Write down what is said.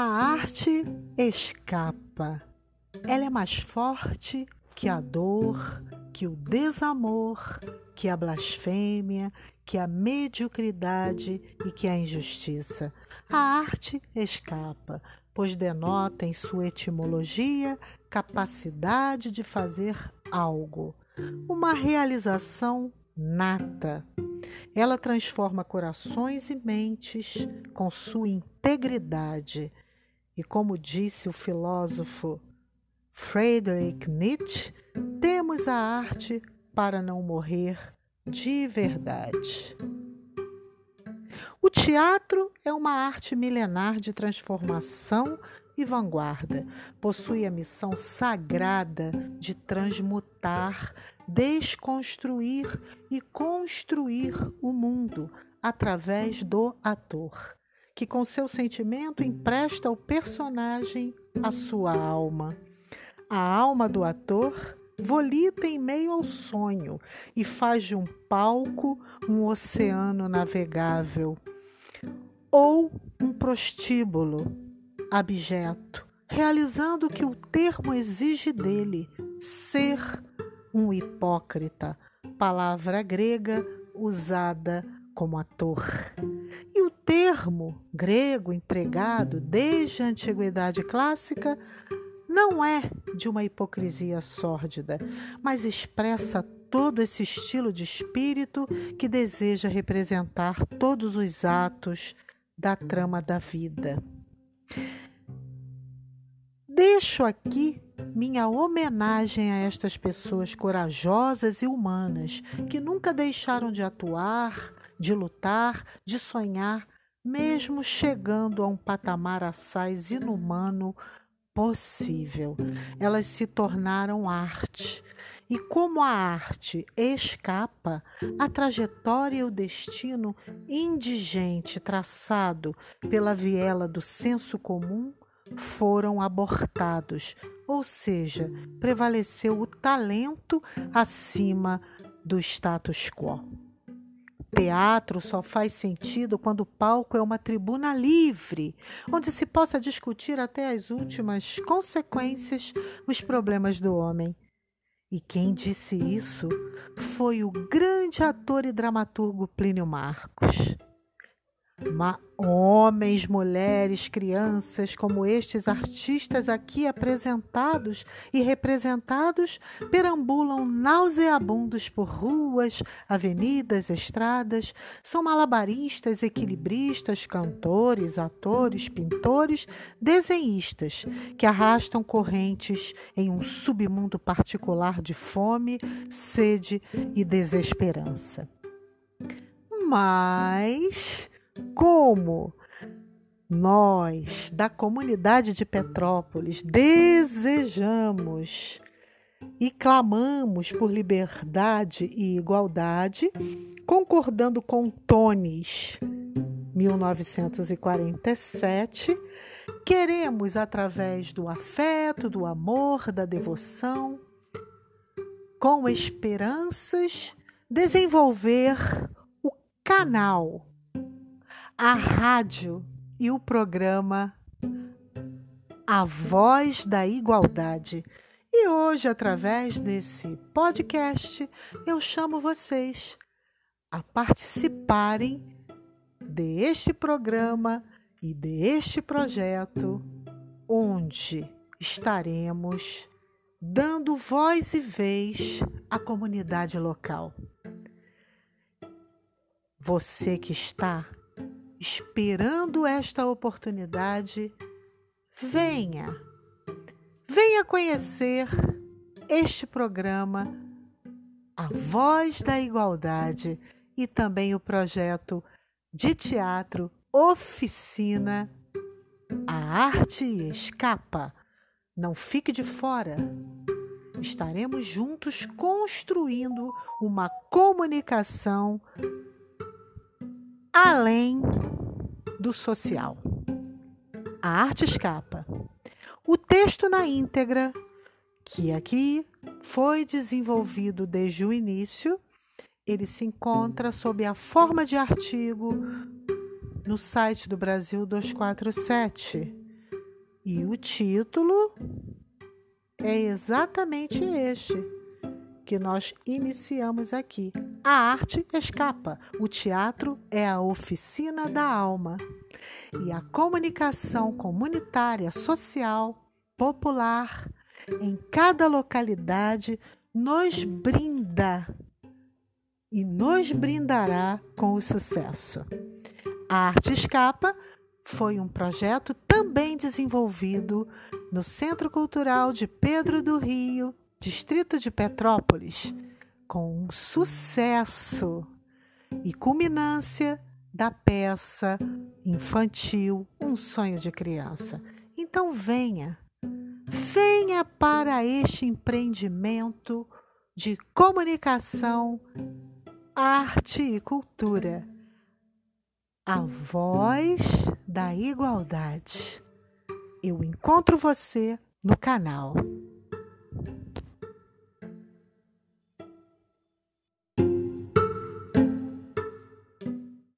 A arte escapa. Ela é mais forte que a dor, que o desamor, que a blasfêmia, que a mediocridade e que a injustiça. A arte escapa, pois denota em sua etimologia capacidade de fazer algo, uma realização nata. Ela transforma corações e mentes com sua integridade. E como disse o filósofo Friedrich Nietzsche, temos a arte para não morrer de verdade. O teatro é uma arte milenar de transformação e vanguarda. Possui a missão sagrada de transmutar, desconstruir e construir o mundo através do ator, que com seu sentimento empresta ao personagem a sua alma. A alma do ator volita em meio ao sonho e faz de um palco um oceano navegável ou um prostíbulo abjeto, realizando o que o termo exige dele, ser um hipócrita, palavra grega usada como ator. E o termo grego empregado desde a antiguidade clássica não é de uma hipocrisia sórdida, mas expressa todo esse estilo de espírito que deseja representar todos os atos da trama da vida. Deixo aqui minha homenagem a estas pessoas corajosas e humanas que nunca deixaram de atuar, de lutar, de sonhar, mesmo chegando a um patamar assaz inumano possível. Elas se tornaram arte. E como a arte escapa, a trajetória e o destino indigente traçado pela viela do senso comum foram abortados, ou seja, prevaleceu o talento acima do status quo. Teatro só faz sentido quando o palco é uma tribuna livre, onde se possa discutir até as últimas consequências os problemas do homem. E quem disse isso foi o grande ator e dramaturgo Plínio Marcos. Homens, mulheres, crianças, como estes artistas aqui apresentados e representados, perambulam nauseabundos por ruas, avenidas, estradas, são malabaristas, equilibristas, cantores, atores, pintores, desenhistas, que arrastam correntes em um submundo particular de fome, sede e desesperança. Mas como nós, da comunidade de Petrópolis, desejamos e clamamos por liberdade e igualdade, concordando com Tones, 1947, queremos, através do afeto, do amor, da devoção, com esperanças, desenvolver o canal a rádio e o programa A Voz da Igualdade. E hoje, através desse podcast, eu chamo vocês a participarem deste programa e deste projeto, onde estaremos dando voz e vez à comunidade local. Você que está esperando esta oportunidade, venha, venha conhecer este programa, A Voz da Igualdade e também o projeto de teatro Oficina A Arte Escapa. Não fique de fora. Estaremos juntos construindo uma comunicação além do social. A arte escapa. O texto na íntegra, que aqui foi desenvolvido desde o início, ele se encontra sob a forma de artigo no site do Brasil 247, E o título é exatamente este que nós iniciamos aqui. A arte escapa, o teatro é a oficina da alma. E a comunicação comunitária, social, popular, em cada localidade, nos brinda e nos brindará com o sucesso. A Arte Escapa foi um projeto também desenvolvido no Centro Cultural de Pedro do Rio, distrito de Petrópolis, com um sucesso e culminância da peça infantil Um Sonho de Criança. Então venha, venha para este empreendimento de comunicação, arte e cultura. A voz da igualdade. Eu encontro você no canal.